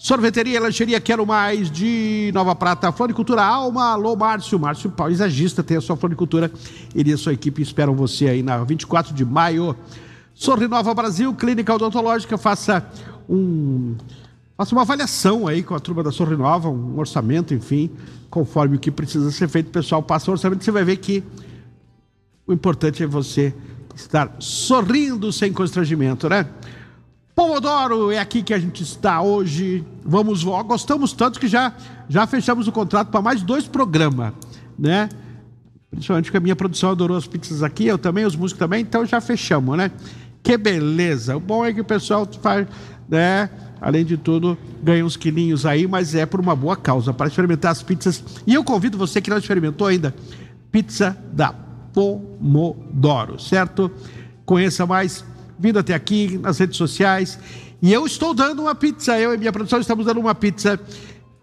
Sorveteria lancheria Quero Mais de Nova Prata, Floricultura Alma, alô Márcio, Márcio paisagista, tem a sua floricultura, ele e a sua equipe esperam você aí na 24 de maio. Sorrinova Brasil, Clínica Odontológica, faça um faça uma avaliação aí com a turma da Sorrinova, um orçamento, enfim, conforme o que precisa ser feito, o pessoal passa o orçamento, você vai ver que o importante é você estar sorrindo sem constrangimento, né? Pomodoro, é aqui que a gente está hoje. Vamos, gostamos tanto que já, já fechamos o contrato para mais dois programas, né? Principalmente porque a minha produção adorou as pizzas aqui, eu também, os músicos também, então já fechamos, né? Que beleza! O bom é que o pessoal faz, né? Além de tudo, ganha uns quilinhos aí, mas é por uma boa causa, para experimentar as pizzas. E eu convido você que não experimentou ainda, pizza da Pomodoro, certo? Conheça mais vindo até aqui nas redes sociais. E eu estou dando uma pizza, eu e minha produção estamos dando uma pizza.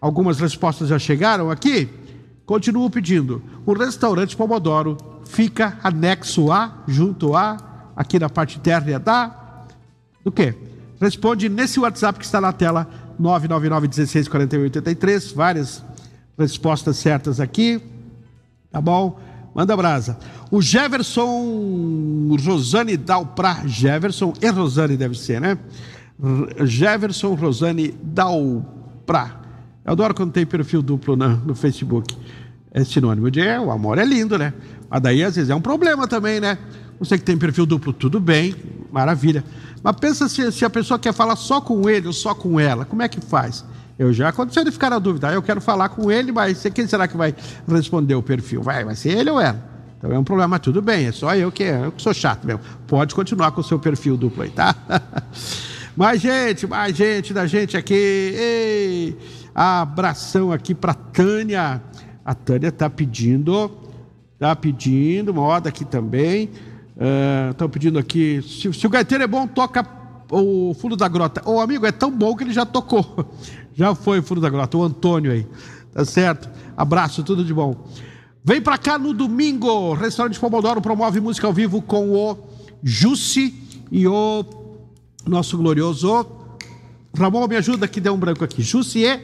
Algumas respostas já chegaram aqui. Continuo pedindo. O restaurante Pomodoro fica anexo a, junto a, aqui na parte térrea da. Do quê? Responde nesse WhatsApp que está na tela, 999 16 48 83. Várias respostas certas aqui. Tá bom? Manda brasa. O Jefferson Rosane Dalprá. Jefferson e Rosane deve ser, né? Jefferson Rosane Dalprá. Eu adoro quando tem perfil duplo no, no Facebook. É sinônimo de é, o amor é lindo, né? Mas daí às vezes é um problema também, né? Você que tem perfil duplo, tudo bem, maravilha. Mas pensa se, se a pessoa quer falar só com ele ou só com ela, como é que faz? Eu já aconteceu de ficar na dúvida. Eu quero falar com ele, mas quem será que vai responder o perfil? Vai, vai ser ele ou ela? Então é um problema, tudo bem, é só eu que, eu que sou chato mesmo. Pode continuar com o seu perfil duplo aí, tá? mais gente, mais gente da gente aqui. Ei, abração aqui para Tânia. A Tânia tá pedindo, tá pedindo, moda aqui também. Estão uh, pedindo aqui. Se, se o gaiteiro é bom, toca o fundo da grota. O amigo é tão bom que ele já tocou. Já foi o fundo da grota, o Antônio aí. Tá certo? Abraço, tudo de bom. Vem pra cá no domingo. Restaurante Pomodoro promove música ao vivo com o Jussi e o nosso glorioso Ramon, me ajuda que deu um branco aqui. Jussi e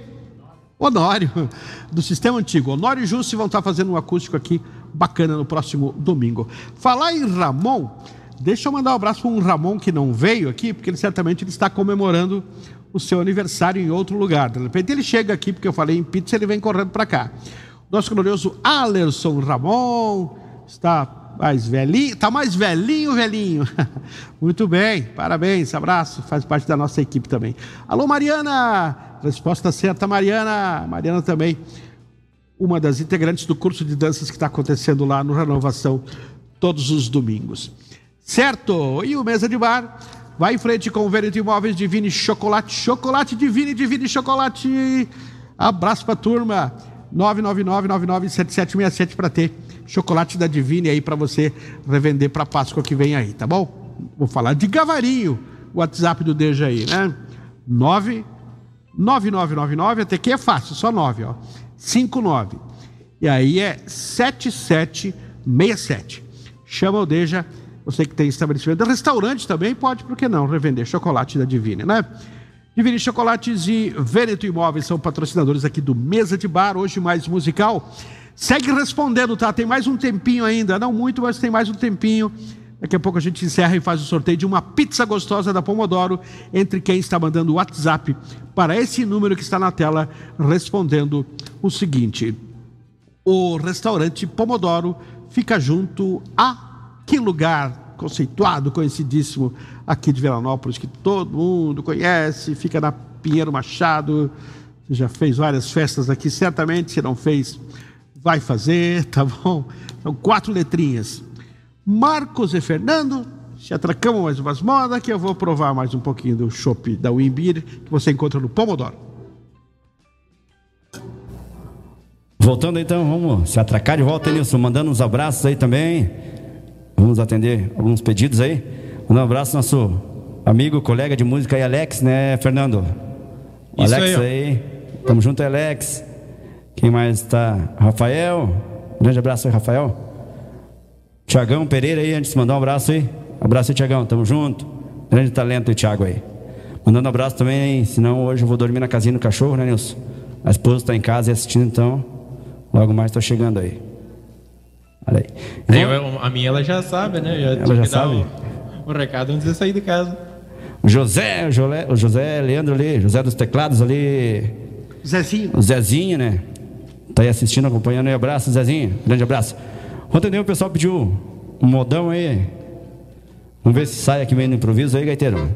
Honório, do Sistema Antigo. Honório e Jussi vão estar fazendo um acústico aqui bacana no próximo domingo. Falar em Ramon, deixa eu mandar um abraço para um Ramon que não veio aqui, porque ele certamente ele está comemorando o seu aniversário em outro lugar. De repente ele chega aqui, porque eu falei em pizza, ele vem correndo para cá. Nosso glorioso Alerson Ramon está mais velhinho, está mais velhinho, velhinho. Muito bem, parabéns, abraço, faz parte da nossa equipe também. Alô, Mariana! Resposta certa, Mariana. Mariana também, uma das integrantes do curso de danças que está acontecendo lá no Renovação todos os domingos. Certo? E o Mesa de Bar Vai em frente com o Veneto Imóveis Divine Chocolate. Chocolate Divine, Divine Chocolate. Abraço pra turma. 999-997767 para ter chocolate da Divine aí para você revender para Páscoa que vem aí, tá bom? Vou falar de Gavarinho, o WhatsApp do Deja aí, né? 99999, até que é fácil, só 9, ó. 59. E aí é 7767. Chama o Deja você que tem estabelecimento, restaurante também pode, por que não, revender chocolate da Divine, né? Divine Chocolates e Veneto Imóveis são patrocinadores aqui do Mesa de Bar, hoje mais musical. Segue respondendo, tá? Tem mais um tempinho ainda, não muito, mas tem mais um tempinho. Daqui a pouco a gente encerra e faz o sorteio de uma pizza gostosa da Pomodoro entre quem está mandando o WhatsApp para esse número que está na tela, respondendo o seguinte: O restaurante Pomodoro fica junto a que lugar conceituado, conhecidíssimo aqui de Veranópolis, que todo mundo conhece, fica na Pinheiro Machado. Você já fez várias festas aqui, certamente, se não fez, vai fazer, tá bom? São quatro letrinhas. Marcos e Fernando, se atracamos mais umas modas, que eu vou provar mais um pouquinho do chopp da Wimbir, que você encontra no Pomodoro. Voltando então, vamos se atracar de volta, Nilson, mandando uns abraços aí também. Vamos atender alguns pedidos aí. Um abraço ao nosso amigo, colega de música aí, Alex, né, Fernando? Isso Alex aí, aí. Tamo junto, Alex. Quem mais tá? Rafael. Grande abraço aí, Rafael. Tiagão Pereira aí, antes de mandar um abraço aí. Abraço aí, Tiagão. Tamo junto. Grande talento aí, Thiago aí. Mandando um abraço também, senão hoje eu vou dormir na casinha do cachorro, né, Nilson? A esposa está em casa e assistindo, então logo mais tô chegando aí. Olha aí. Aí, Então, eu- a minha ela já sabe, né? Já Ela já sabe? O, o recado antes de sair de casa. o José, o Jolé- o José Leandro ali, José dos Teclados ali, Zezinho, o Zezinho, né? Tá aí assistindo, acompanhando aí. Abraço, Zezinho. Grande abraço. Ontem o pessoal pediu um modão aí. Vamos ver se sai aqui meio no improviso aí, gaiteiro.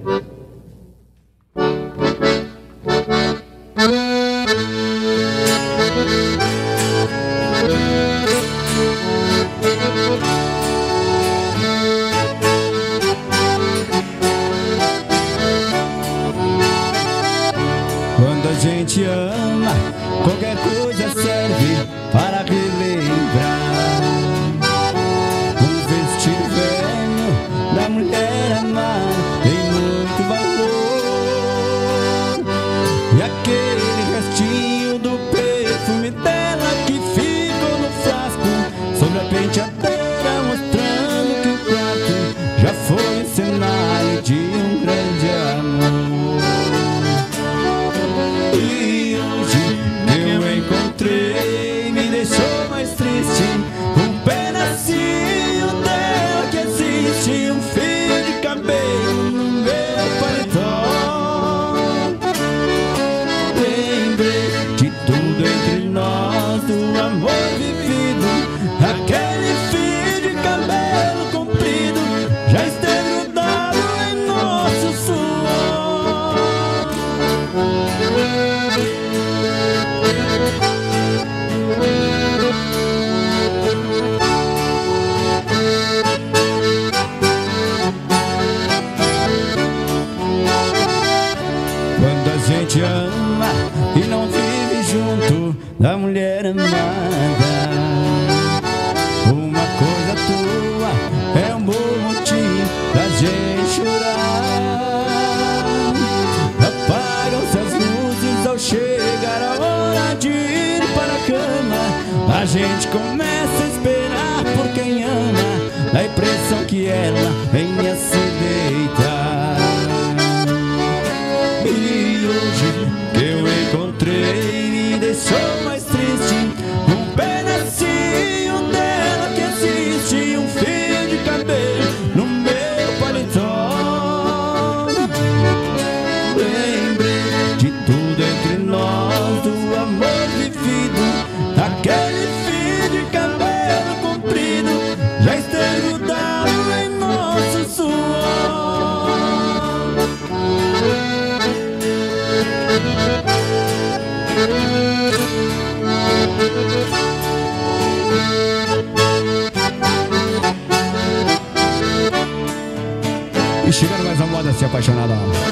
Moda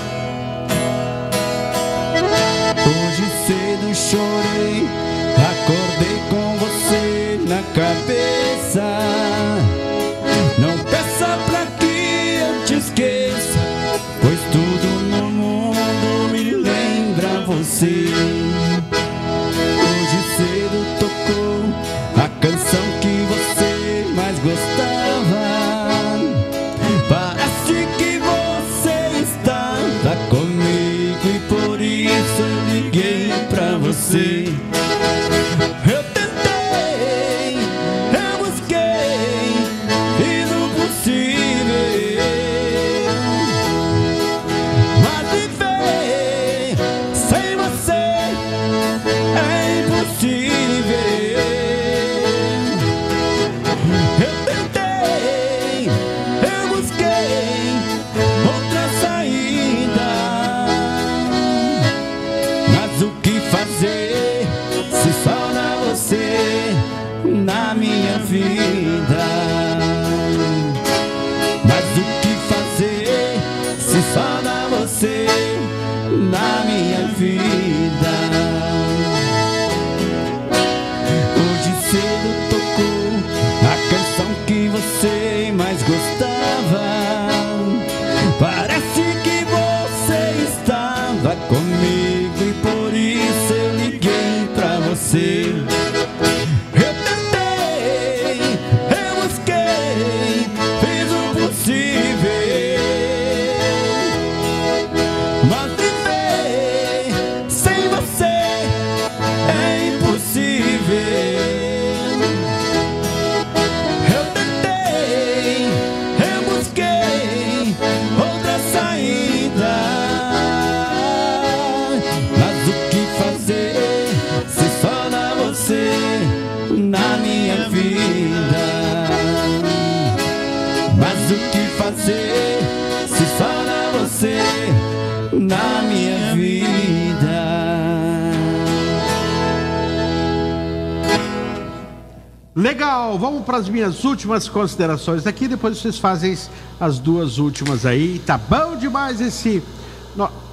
vamos para as minhas últimas considerações aqui, depois vocês fazem as duas últimas aí. Tá bom demais esse.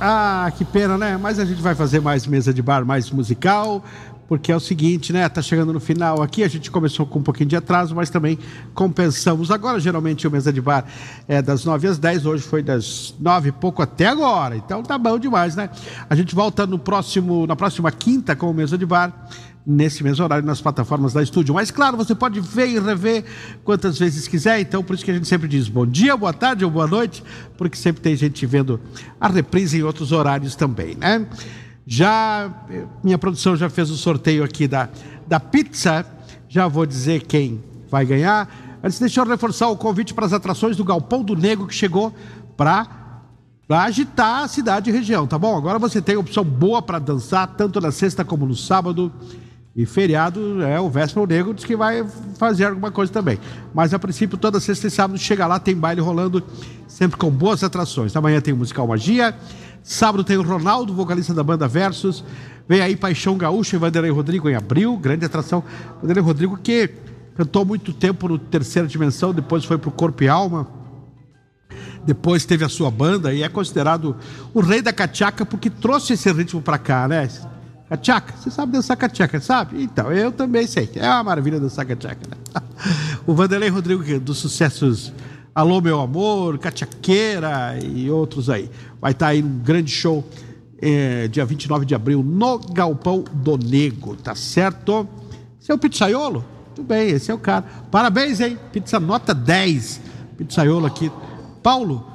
Ah, que pena, né? Mas a gente vai fazer mais mesa de bar, mais musical, porque é o seguinte, né? Tá chegando no final aqui, a gente começou com um pouquinho de atraso, mas também compensamos. Agora, geralmente, o mesa de bar é das 9 às 10, hoje foi das 9 e pouco até agora. Então tá bom demais, né? A gente volta no próximo, na próxima quinta com o mesa de bar nesse mesmo horário nas plataformas da estúdio. Mas claro, você pode ver e rever quantas vezes quiser, então por isso que a gente sempre diz bom dia, boa tarde ou boa noite, porque sempre tem gente vendo a reprise em outros horários também, né? Já eh, minha produção já fez o sorteio aqui da, da pizza, já vou dizer quem vai ganhar. Antes deixa eu reforçar o convite para as atrações do Galpão do Negro que chegou para para agitar a cidade e região, tá bom? Agora você tem opção boa para dançar, tanto na sexta como no sábado. E feriado, é, o Véspera Negro diz que vai fazer alguma coisa também. Mas a princípio, toda sexta e sábado chega lá, tem baile rolando, sempre com boas atrações. Amanhã tem o Musical Magia, sábado tem o Ronaldo, vocalista da banda Versus. Vem aí Paixão Gaúcha e Vanderlei Rodrigo em abril, grande atração. Vanderlei Rodrigo que cantou muito tempo no Terceira Dimensão, depois foi pro Corpo e Alma depois teve a sua banda e é considerado o rei da cachaca porque trouxe esse ritmo pra cá, né? Cachaca, você sabe dançar cachaca, sabe? Então, eu também sei. É uma maravilha dançar cachaca, né? O Vanderlei Rodrigo, é dos sucessos Alô Meu Amor, Cachaqueira e outros aí. Vai estar aí um grande show eh, dia 29 de abril no Galpão do Nego, tá certo? Esse é pizzaiolo? Tudo bem, esse é o cara. Parabéns, hein? Pizza nota 10. Pizzaiolo aqui. Paulo,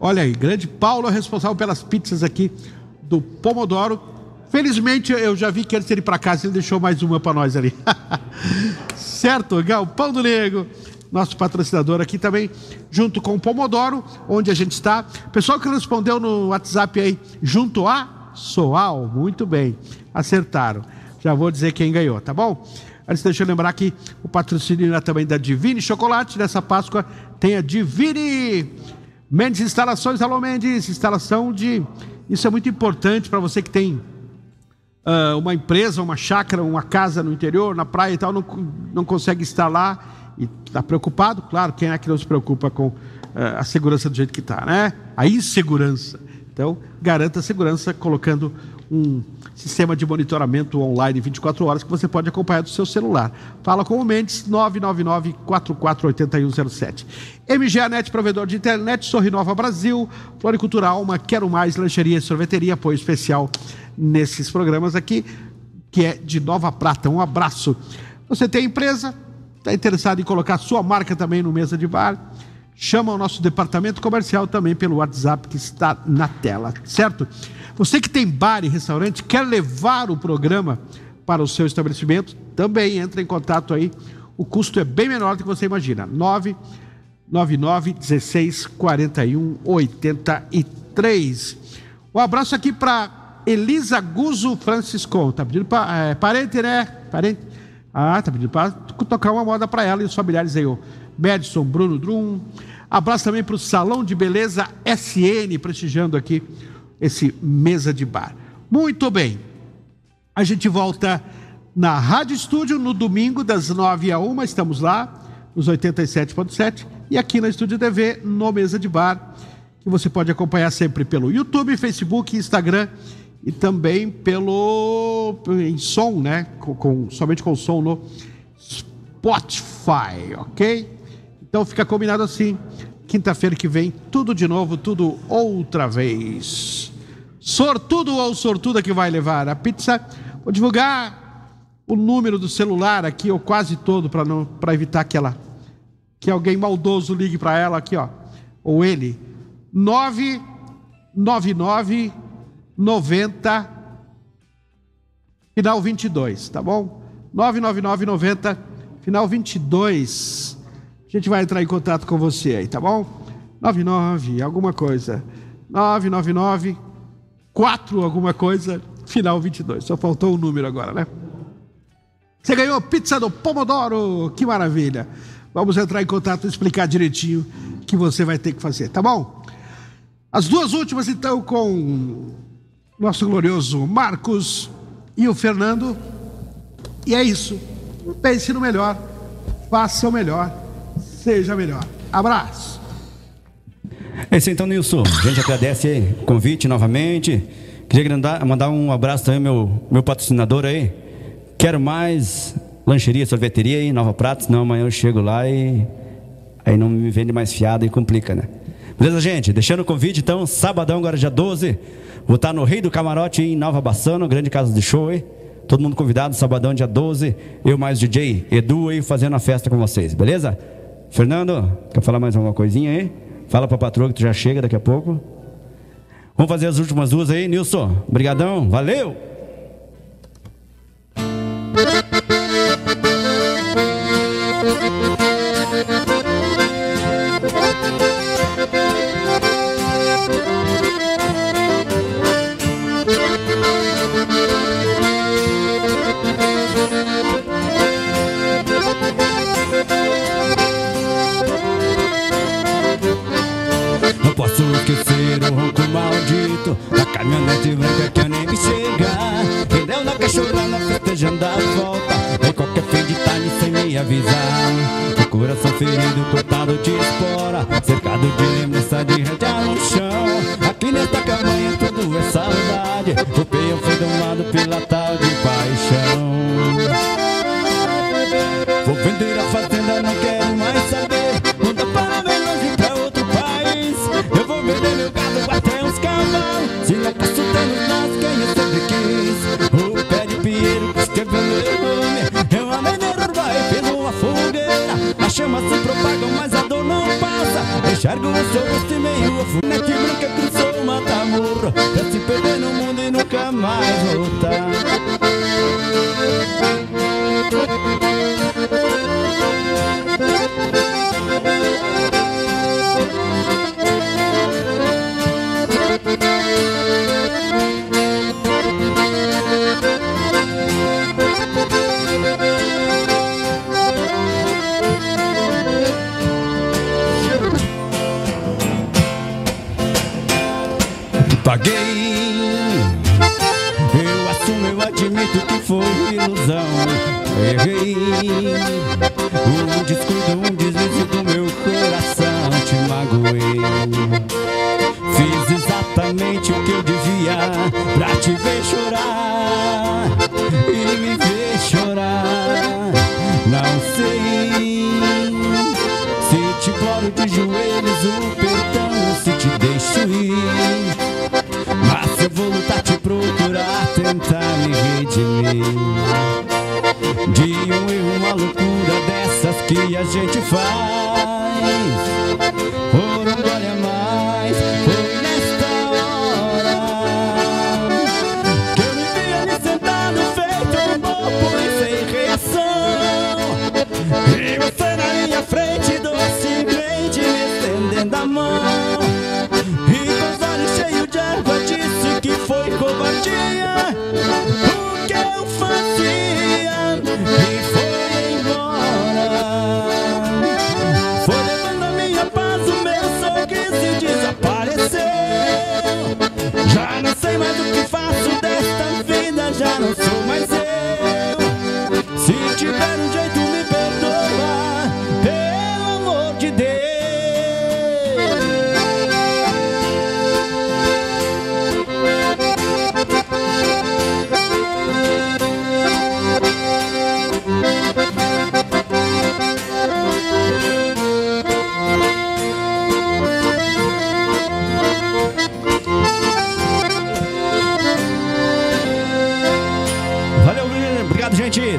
olha aí, grande Paulo é responsável pelas pizzas aqui do Pomodoro. Felizmente eu já vi que antes ir para casa ele deixou mais uma para nós ali. certo, Galpão do Nego, nosso patrocinador aqui também, junto com o Pomodoro, onde a gente está. Pessoal que respondeu no WhatsApp aí, junto a Soal, muito bem, acertaram. Já vou dizer quem ganhou, tá bom? Antes, deixa eu lembrar que o patrocínio é também da Divine Chocolate. Nessa Páscoa tem a Divine Mendes Instalações. Alô, Mendes, instalação de. Isso é muito importante para você que tem ah, uma empresa, uma chácara, uma casa no interior, na praia e tal, não, não consegue instalar e está preocupado. Claro, quem é que não se preocupa com ah, a segurança do jeito que está, né? A insegurança. Então, garanta a segurança colocando um sistema de monitoramento online 24 horas que você pode acompanhar do seu celular. Fala com o Mendes 999-448107. MGA Net, provedor de internet, Sorrinova Brasil, Floricultura Alma, Quero Mais, Lancheria e Sorveteria, apoio especial nesses programas aqui, que é de Nova Prata. Um abraço. Você tem empresa, está interessado em colocar sua marca também no mesa de bar? Chama o nosso departamento comercial também pelo WhatsApp que está na tela, certo? Você que tem bar e restaurante, quer levar o programa para o seu estabelecimento, também entra em contato aí. O custo é bem menor do que você imagina. 999 16 41 83. Um abraço aqui para Elisa Guzo Francisco. Tá pedindo para é, parente, né? Parente. Ah, tá pedindo para tocar uma moda para ela e os familiares aí, o Madison, Bruno Drum. Abraço também para o Salão de Beleza SN, prestigiando aqui esse mesa de bar. Muito bem. A gente volta na Rádio Estúdio, no domingo, das 9 a 1, estamos lá, nos 87.7, e aqui na Estúdio TV, no Mesa de Bar, que você pode acompanhar sempre pelo YouTube, Facebook, Instagram e também pelo em som, né? Com, com, somente com som no Spotify, ok? Então fica combinado assim. Quinta-feira que vem, tudo de novo, tudo outra vez. Sortudo ou sortuda que vai levar a pizza. Vou divulgar o número do celular aqui, ou quase todo, para não para evitar que ela que alguém maldoso ligue para ela aqui, ó, ou ele. 999 90 final 22, tá bom? 999 90 final 22. A gente vai entrar em contato com você aí, tá bom? 99 alguma coisa. 999 4 alguma coisa, final 22. Só faltou um número agora, né? Você ganhou pizza do Pomodoro, que maravilha. Vamos entrar em contato e explicar direitinho o que você vai ter que fazer, tá bom? As duas últimas, então, com nosso glorioso Marcos e o Fernando. E é isso. Pense no melhor, faça o melhor, seja melhor. Abraço. É isso então, Nilson. A gente agradece o convite novamente. Queria mandar um abraço também meu meu patrocinador aí. Quero mais lancheria, sorveteria aí, Nova Prata, senão amanhã eu chego lá e aí não me vende mais fiado e complica, né? Beleza, gente? Deixando o convite, então, sabadão, agora dia 12, vou estar no Rei do Camarote em Nova Bassano, grande casa de show, hein? Todo mundo convidado, sabadão, dia 12, eu mais o DJ Edu aí fazendo a festa com vocês, beleza? Fernando, quer falar mais alguma coisinha aí? Fala pra patroa que tu já chega daqui a pouco. Vamos fazer as últimas duas aí, Nilson. Obrigadão, valeu! Na cachorrana festejando a volta. Em qualquer fim de tarde sem me avisar. O coração ferido, cortado de espora. Cercado de lembrança de rede no chão. Aqui nesta camanha tudo é saudade. O peão foi domado tal Enxergo o seu e meio a funete branca cruzou o mata-morro Pra se perder no mundo e nunca mais voltar Paguei, eu assumo, eu admito que foi ilusão. Errei, um descuido, um deslize do meu coração. Te magoei, fiz exatamente o que eu devia pra te ver chorar tentar me redimir De um erro, uma loucura dessas que a gente faz. Por um gole a mais, foi nesta hora Que eu me via me sentado feito um bobo e sem reação. E você na minha frente, docemente me estendendo a mão. E com os olhos cheios de água disse que foi covardia